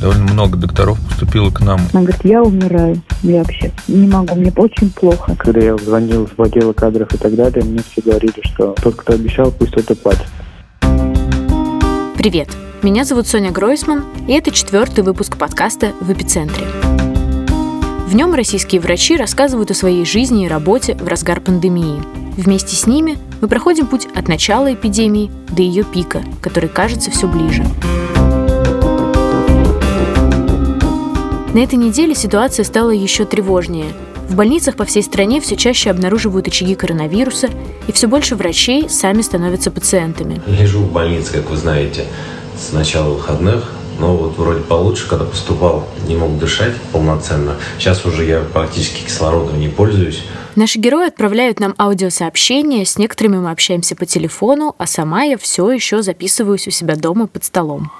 Довольно много докторов поступило к нам. Она говорит, я умираю. Я вообще не могу, мне очень плохо. Когда я звонил в отдел кадров и так далее, мне все говорили, что тот, кто обещал, пусть это платит. Привет! Меня зовут Соня Гройсман, и это четвертый выпуск подкаста «В эпицентре». В нем российские врачи рассказывают о своей жизни и работе в разгар пандемии. Вместе с ними мы проходим путь от начала эпидемии до ее пика, который кажется все ближе. На этой неделе ситуация стала еще тревожнее. В больницах по всей стране все чаще обнаруживают очаги коронавируса, и все больше врачей сами становятся пациентами. Лежу в больнице, как вы знаете, с начала выходных, но вот вроде получше, когда поступал, не мог дышать полноценно. Сейчас уже я практически кислородом не пользуюсь. Наши герои отправляют нам аудиосообщения, с некоторыми мы общаемся по телефону, а сама я все еще записываюсь у себя дома под столом.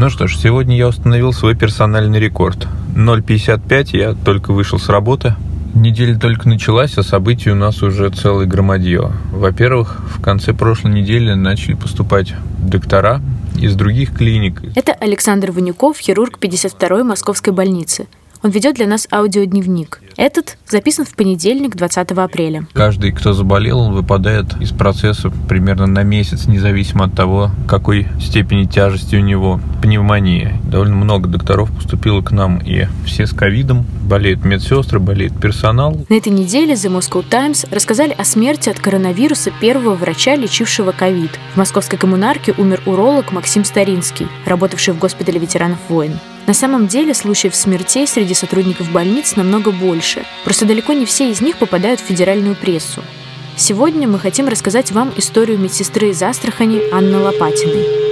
Ну что ж, сегодня я установил свой персональный рекорд. 0,55, я только вышел с работы. Неделя только началась, а событий у нас уже целый громадье. Во-первых, в конце прошлой недели начали поступать доктора из других клиник. Это Александр Ванюков, хирург 52-й Московской больницы – он ведет для нас аудиодневник. Этот записан в понедельник, 20 апреля. Каждый, кто заболел, он выпадает из процесса примерно на месяц, независимо от того, какой степени тяжести у него пневмония. Довольно много докторов поступило к нам, и все с ковидом. Болеют медсестры, болеет персонал. На этой неделе The Moscow Times рассказали о смерти от коронавируса первого врача, лечившего ковид. В московской коммунарке умер уролог Максим Старинский, работавший в госпитале ветеранов войн. На самом деле случаев смертей среди сотрудников больниц намного больше. Просто далеко не все из них попадают в федеральную прессу. Сегодня мы хотим рассказать вам историю медсестры из Астрахани Анны Лопатиной.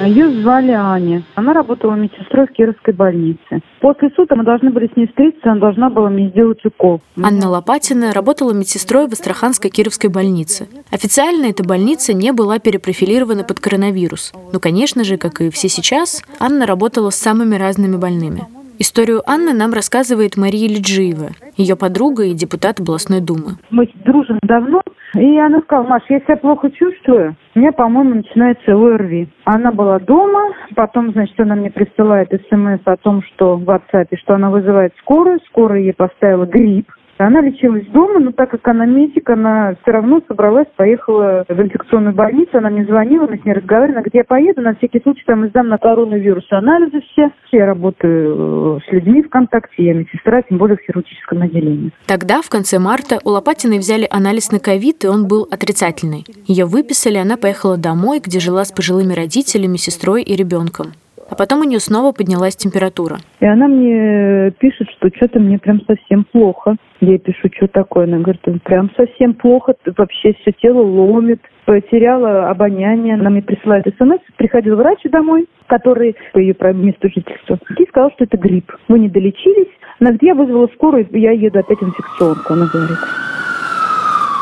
Ее звали Аня. Она работала медсестрой в Кировской больнице. После суда мы должны были с ней встретиться, она должна была мне сделать укол. Анна Лопатина работала медсестрой в Астраханской Кировской больнице. Официально эта больница не была перепрофилирована под коронавирус. Но, конечно же, как и все сейчас, Анна работала с самыми разными больными. Историю Анны нам рассказывает Мария Лиджиева, ее подруга и депутат областной думы. Мы дружим давно, и она сказала, Маш, я себя плохо чувствую, у меня, по-моему, начинается ОРВИ. Она была дома, потом, значит, она мне присылает смс о том, что в WhatsApp, что она вызывает скорую, скорая ей поставила грипп, она лечилась дома, но так как она медик, она все равно собралась, поехала в инфекционную больницу, она мне звонила, мы с ней разговаривали, она говорит, я поеду, на всякий случай там издам на коронавирус анализы все. Я работаю э, с людьми в контакте, я медсестра, тем более в хирургическом отделении. Тогда, в конце марта, у Лопатиной взяли анализ на ковид, и он был отрицательный. Ее выписали, она поехала домой, где жила с пожилыми родителями, сестрой и ребенком. А потом у нее снова поднялась температура. И она мне пишет, что что-то мне прям совсем плохо. Я пишу, что такое? Она говорит, прям совсем плохо, вообще все тело ломит, потеряла обоняние. Она мне присылает смс, приходил врач домой, который по ее месту жительства, и сказал, что это грипп. Вы не долечились. Она говорит, я вызвала скорую, я еду опять инфекционку, она говорит.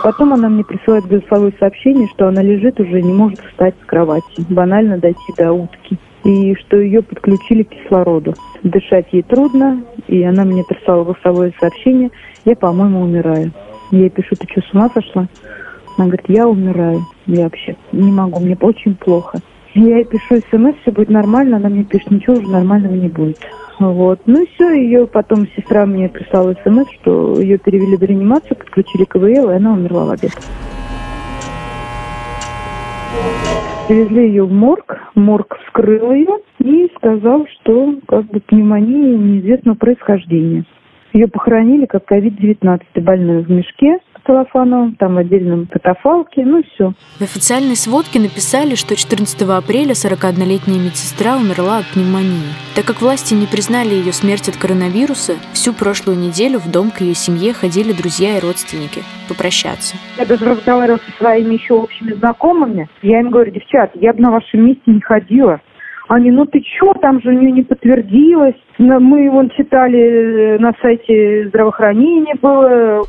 Потом она мне присылает голосовое сообщение, что она лежит уже, не может встать с кровати. Банально дойти до утки и что ее подключили к кислороду. Дышать ей трудно, и она мне прислала голосовое сообщение, я, по-моему, умираю. Я ей пишу, ты что, с ума сошла? Она говорит, я умираю, я вообще не могу, мне очень плохо. Я ей пишу смс, все будет нормально, она мне пишет, ничего уже нормального не будет. Вот. Ну и все, ее потом сестра мне прислала смс, что ее перевели в реанимацию, подключили КВЛ, и она умерла в обед. Привезли ее в морг, морг вскрыл ее и сказал, что как бы пневмония неизвестного происхождения. Ее похоронили как COVID-19 больную в мешке целлофановом, там в отдельном катафалке, ну все. В официальной сводке написали, что 14 апреля 41-летняя медсестра умерла от пневмонии. Так как власти не признали ее смерть от коронавируса, всю прошлую неделю в дом к ее семье ходили друзья и родственники попрощаться. Я даже разговаривала со своими еще общими знакомыми. Я им говорю, девчат, я бы на вашем месте не ходила. Они, ну ты чё, там же у нее не подтвердилось. Мы вон читали э, на сайте здравоохранения было.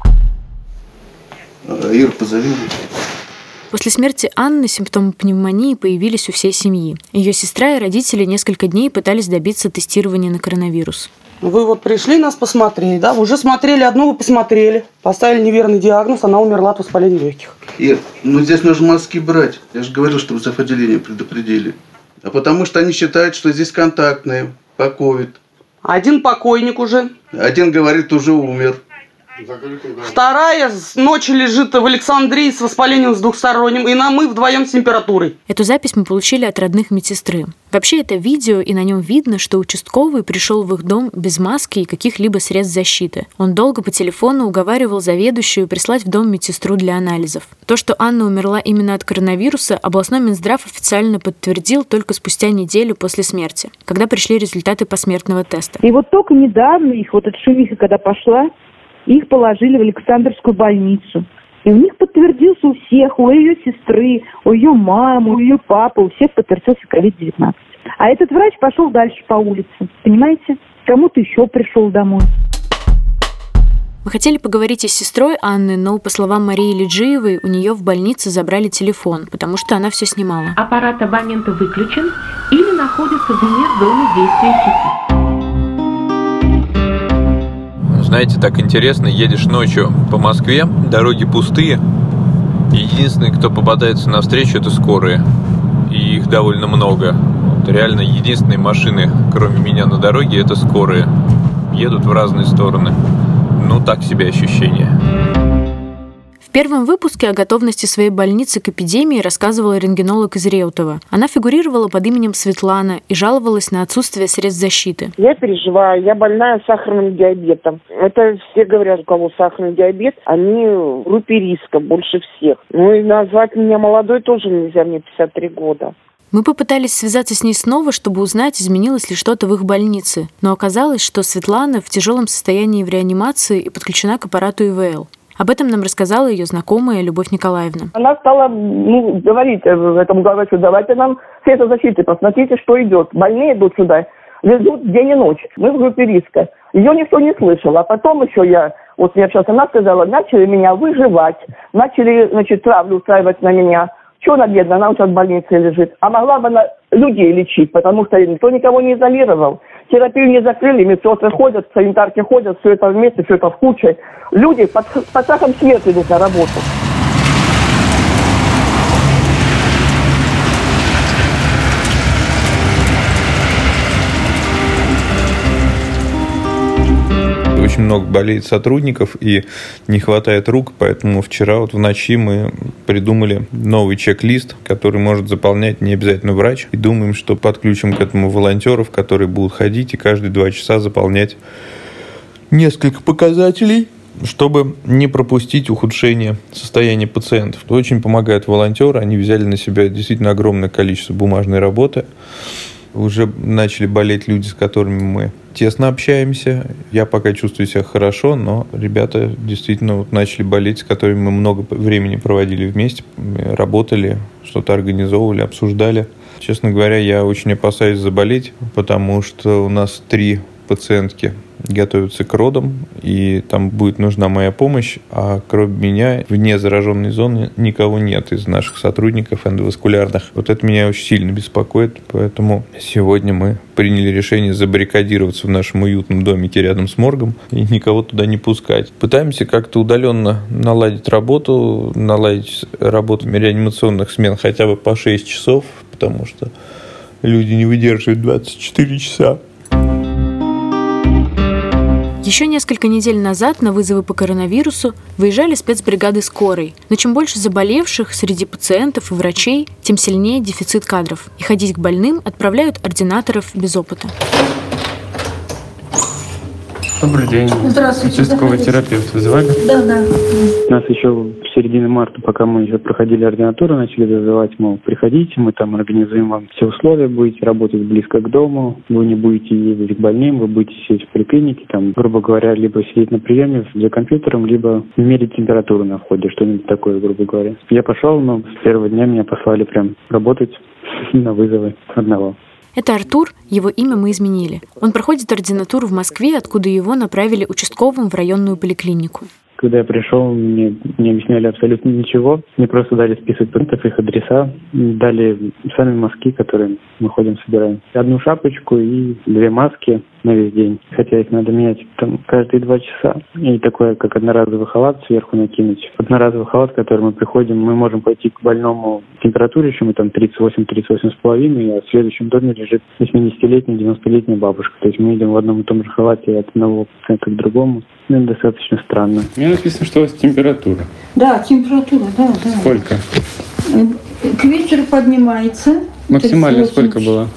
Ир, позови. После смерти Анны симптомы пневмонии появились у всей семьи. Ее сестра и родители несколько дней пытались добиться тестирования на коронавирус. Вы вот пришли нас посмотреть, да? Вы уже смотрели одну, вы посмотрели. Поставили неверный диагноз, она умерла от воспаления легких. Ир, ну здесь нужно маски брать. Я же говорил, чтобы за отделение предупредили. А потому что они считают, что здесь контактные по ковид. Один покойник уже. Один говорит, уже умер. Вторая с ночи лежит в Александрии с воспалением с двухсторонним, и на мы вдвоем с температурой. Эту запись мы получили от родных медсестры. Вообще это видео, и на нем видно, что участковый пришел в их дом без маски и каких-либо средств защиты. Он долго по телефону уговаривал заведующую прислать в дом медсестру для анализов. То, что Анна умерла именно от коронавируса, областной Минздрав официально подтвердил только спустя неделю после смерти, когда пришли результаты посмертного теста. И вот только недавно их, вот эта шумиха, когда пошла, их положили в Александрскую больницу. И у них подтвердился у всех, у ее сестры, у ее мамы, у ее папы, у всех подтвердился COVID-19. А этот врач пошел дальше по улице, понимаете? Кому-то еще пришел домой. Мы хотели поговорить и с сестрой Анны, но, по словам Марии Лиджиевой, у нее в больнице забрали телефон, потому что она все снимала. Аппарат абонента выключен или находится вне зоны действия сети. Знаете, так интересно, едешь ночью по Москве, дороги пустые, единственный, кто попадается навстречу, это скорые. И их довольно много. Вот реально единственные машины, кроме меня на дороге, это скорые. Едут в разные стороны. Ну, так себе ощущение первом выпуске о готовности своей больницы к эпидемии рассказывала рентгенолог из Реутова. Она фигурировала под именем Светлана и жаловалась на отсутствие средств защиты. Я переживаю, я больная сахарным диабетом. Это все говорят, у кого сахарный диабет, они в группе риска больше всех. Ну и назвать меня молодой тоже нельзя, мне 53 года. Мы попытались связаться с ней снова, чтобы узнать, изменилось ли что-то в их больнице. Но оказалось, что Светлана в тяжелом состоянии в реанимации и подключена к аппарату ИВЛ. Об этом нам рассказала ее знакомая Любовь Николаевна. Она стала ну, говорить этому главврачу, давайте нам средства защиты, посмотрите, что идет. Больные идут сюда, везут день и ночь. Мы в группе риска. Ее никто не слышал. А потом еще я, вот мне сейчас она сказала, начали меня выживать, начали, значит, травлю устраивать на меня. Чего она бедная, она сейчас в больнице лежит. А могла бы она людей лечить, потому что никто никого не изолировал. Терапию не закрыли, медсестры ходят, санитарки ходят, все это вместе, все это в куче. Люди под, под страхом смерти идут на работу. Очень много болеет сотрудников и не хватает рук, поэтому вчера вот в ночи мы придумали новый чек-лист, который может заполнять не обязательно врач. И думаем, что подключим к этому волонтеров, которые будут ходить и каждые два часа заполнять несколько показателей, чтобы не пропустить ухудшение состояния пациентов. Очень помогают волонтеры, они взяли на себя действительно огромное количество бумажной работы. Уже начали болеть люди, с которыми мы тесно общаемся. Я пока чувствую себя хорошо, но ребята действительно вот начали болеть, с которыми мы много времени проводили вместе, работали, что-то организовывали, обсуждали. Честно говоря, я очень опасаюсь заболеть, потому что у нас три пациентки готовятся к родам, и там будет нужна моя помощь, а кроме меня вне зараженной зоны никого нет из наших сотрудников эндоваскулярных. Вот это меня очень сильно беспокоит, поэтому сегодня мы приняли решение забаррикадироваться в нашем уютном домике рядом с моргом и никого туда не пускать. Пытаемся как-то удаленно наладить работу, наладить работу реанимационных смен хотя бы по 6 часов, потому что люди не выдерживают 24 часа. Еще несколько недель назад на вызовы по коронавирусу выезжали спецбригады скорой. Но чем больше заболевших среди пациентов и врачей, тем сильнее дефицит кадров. И ходить к больным отправляют ординаторов без опыта. Добрый день. Здравствуйте. Участковый терапевт вызывали? Да, да. Нас еще в середине марта, пока мы еще проходили ординатуру, начали вызывать, мол, приходите, мы там организуем вам все условия, будете работать близко к дому, вы не будете ездить к больным, вы будете сидеть в поликлинике, там, грубо говоря, либо сидеть на приеме за компьютером, либо мерить температуру на входе, что-нибудь такое, грубо говоря. Я пошел, но с первого дня меня послали прям работать на вызовы одного. Это Артур, его имя мы изменили. Он проходит ординатуру в Москве, откуда его направили участковым в районную поликлинику. когда я пришел, мне не объясняли абсолютно ничего. Мне просто дали список пунктов, их адреса, дали сами маски, которые мы ходим собираем. Одну шапочку и две маски на весь день. Хотя их надо менять там каждые два часа. И такое, как одноразовый халат сверху накинуть. Одноразовый халат, в который мы приходим, мы можем пойти к больному температуре, еще мы там 38-38 с половиной, а в следующем доме лежит 80-летняя, 90-летняя бабушка. То есть мы идем в одном и том же халате от одного пациента к другому. Ну, это достаточно странно. Мне написано, что у вас температура. Да, температура, да, да. Сколько? К вечеру поднимается. Максимально сколько было?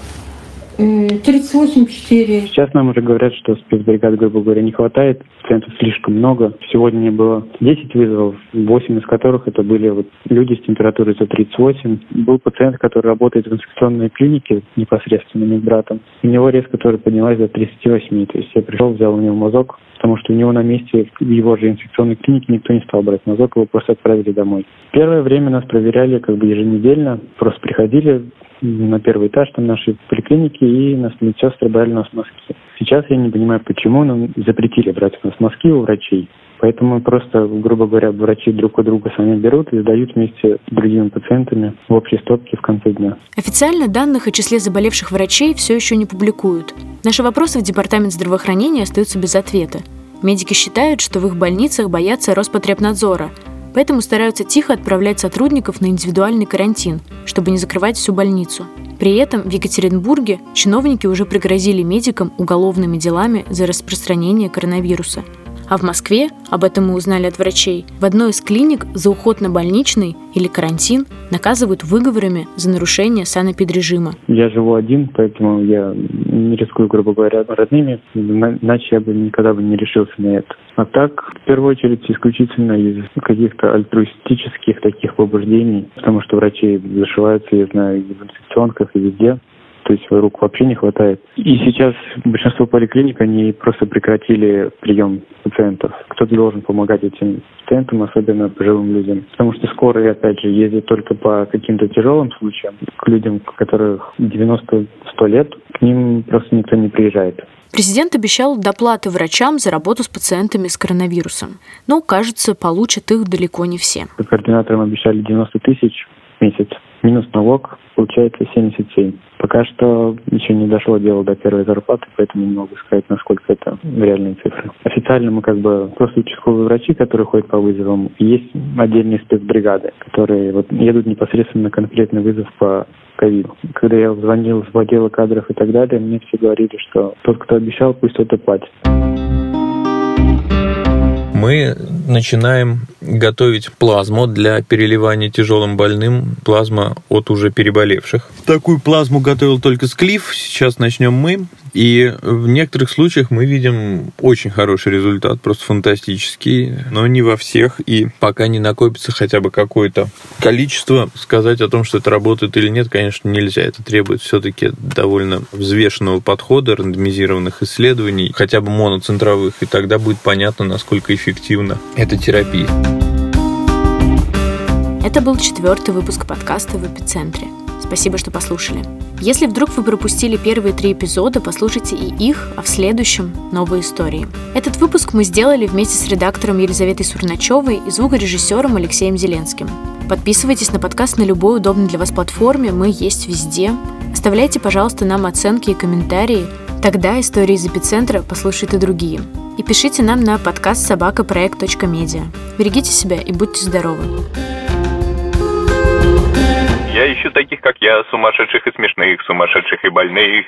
38-4. Сейчас нам уже говорят, что спецбригад, грубо говоря, не хватает, пациентов слишком много. Сегодня было 10 вызовов, 8 из которых это были вот люди с температурой за 38. Был пациент, который работает в инфекционной клинике непосредственно медбратом. У него резко тоже поднялась до 38. То есть я пришел, взял у него мазок, потому что у него на месте в его же инфекционной клинике никто не стал брать мазок, его просто отправили домой. Первое время нас проверяли как бы еженедельно, просто приходили, на первый этаж там нашей поликлиники, и нас медсестры брали у нас маски. Сейчас я не понимаю, почему нам запретили брать у нас маски у врачей. Поэтому просто, грубо говоря, врачи друг у друга сами берут и сдают вместе с другими пациентами в общей стопке в конце дня. Официально данных о числе заболевших врачей все еще не публикуют. Наши вопросы в Департамент здравоохранения остаются без ответа. Медики считают, что в их больницах боятся Роспотребнадзора, поэтому стараются тихо отправлять сотрудников на индивидуальный карантин, чтобы не закрывать всю больницу. При этом в Екатеринбурге чиновники уже пригрозили медикам уголовными делами за распространение коронавируса. А в Москве, об этом мы узнали от врачей, в одной из клиник за уход на больничный или карантин наказывают выговорами за нарушение санэпидрежима. Я живу один, поэтому я не рискую, грубо говоря, родными, иначе я бы никогда бы не решился на это. А так, в первую очередь, исключительно из каких-то альтруистических таких побуждений, потому что врачи зашиваются, я знаю, и в инфекционках, и везде то есть рук вообще не хватает. И сейчас большинство поликлиник, они просто прекратили прием пациентов. Кто-то должен помогать этим пациентам, особенно пожилым людям. Потому что скорые, опять же, ездят только по каким-то тяжелым случаям. К людям, которых 90-100 лет, к ним просто никто не приезжает. Президент обещал доплаты врачам за работу с пациентами с коронавирусом. Но, кажется, получат их далеко не все. Координаторам обещали 90 тысяч в месяц. Минус налог получается 77. Пока что еще не дошло дело до первой зарплаты, поэтому не могу сказать, насколько это реальные цифры. Официально мы как бы просто участковые врачи, которые ходят по вызовам. Есть отдельные спецбригады, которые вот едут непосредственно на конкретный вызов по ковиду. Когда я звонил в отделы кадров и так далее, мне все говорили, что тот, кто обещал, пусть тот и платит мы начинаем готовить плазму для переливания тяжелым больным, плазма от уже переболевших. Такую плазму готовил только Склиф, сейчас начнем мы. И в некоторых случаях мы видим очень хороший результат, просто фантастический, но не во всех. И пока не накопится хотя бы какое-то количество, сказать о том, что это работает или нет, конечно, нельзя. Это требует все-таки довольно взвешенного подхода, рандомизированных исследований, хотя бы моноцентровых, и тогда будет понятно, насколько эффективна эта терапия. Это был четвертый выпуск подкаста в эпицентре. Спасибо, что послушали. Если вдруг вы пропустили первые три эпизода, послушайте и их, а в следующем — новые истории. Этот выпуск мы сделали вместе с редактором Елизаветой Сурначевой и звукорежиссером Алексеем Зеленским. Подписывайтесь на подкаст на любой удобной для вас платформе, мы есть везде. Оставляйте, пожалуйста, нам оценки и комментарии, тогда истории из эпицентра послушают и другие. И пишите нам на подкаст собакапроект.медиа. Берегите себя и будьте здоровы. Я ищу таких, как я, сумасшедших и смешных, сумасшедших и больных.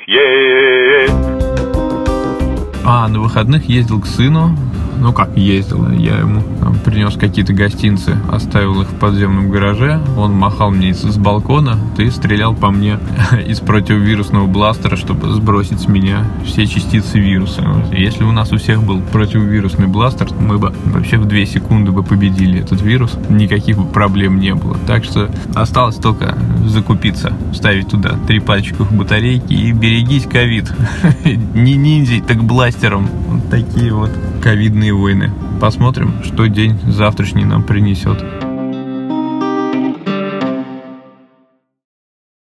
А, на выходных ездил к сыну, ну как ездил, я ему там, принес какие-то гостинцы, оставил их в подземном гараже, он махал мне с, балкона, ты стрелял по мне из противовирусного бластера, чтобы сбросить с меня все частицы вируса. Если у нас у всех был противовирусный бластер, мы бы вообще в две секунды бы победили этот вирус, никаких бы проблем не было. Так что осталось только закупиться, ставить туда три пальчиков батарейки и берегись ковид. Не ниндзей, так бластером. Вот такие вот ковидные войны. Посмотрим, что день завтрашний нам принесет.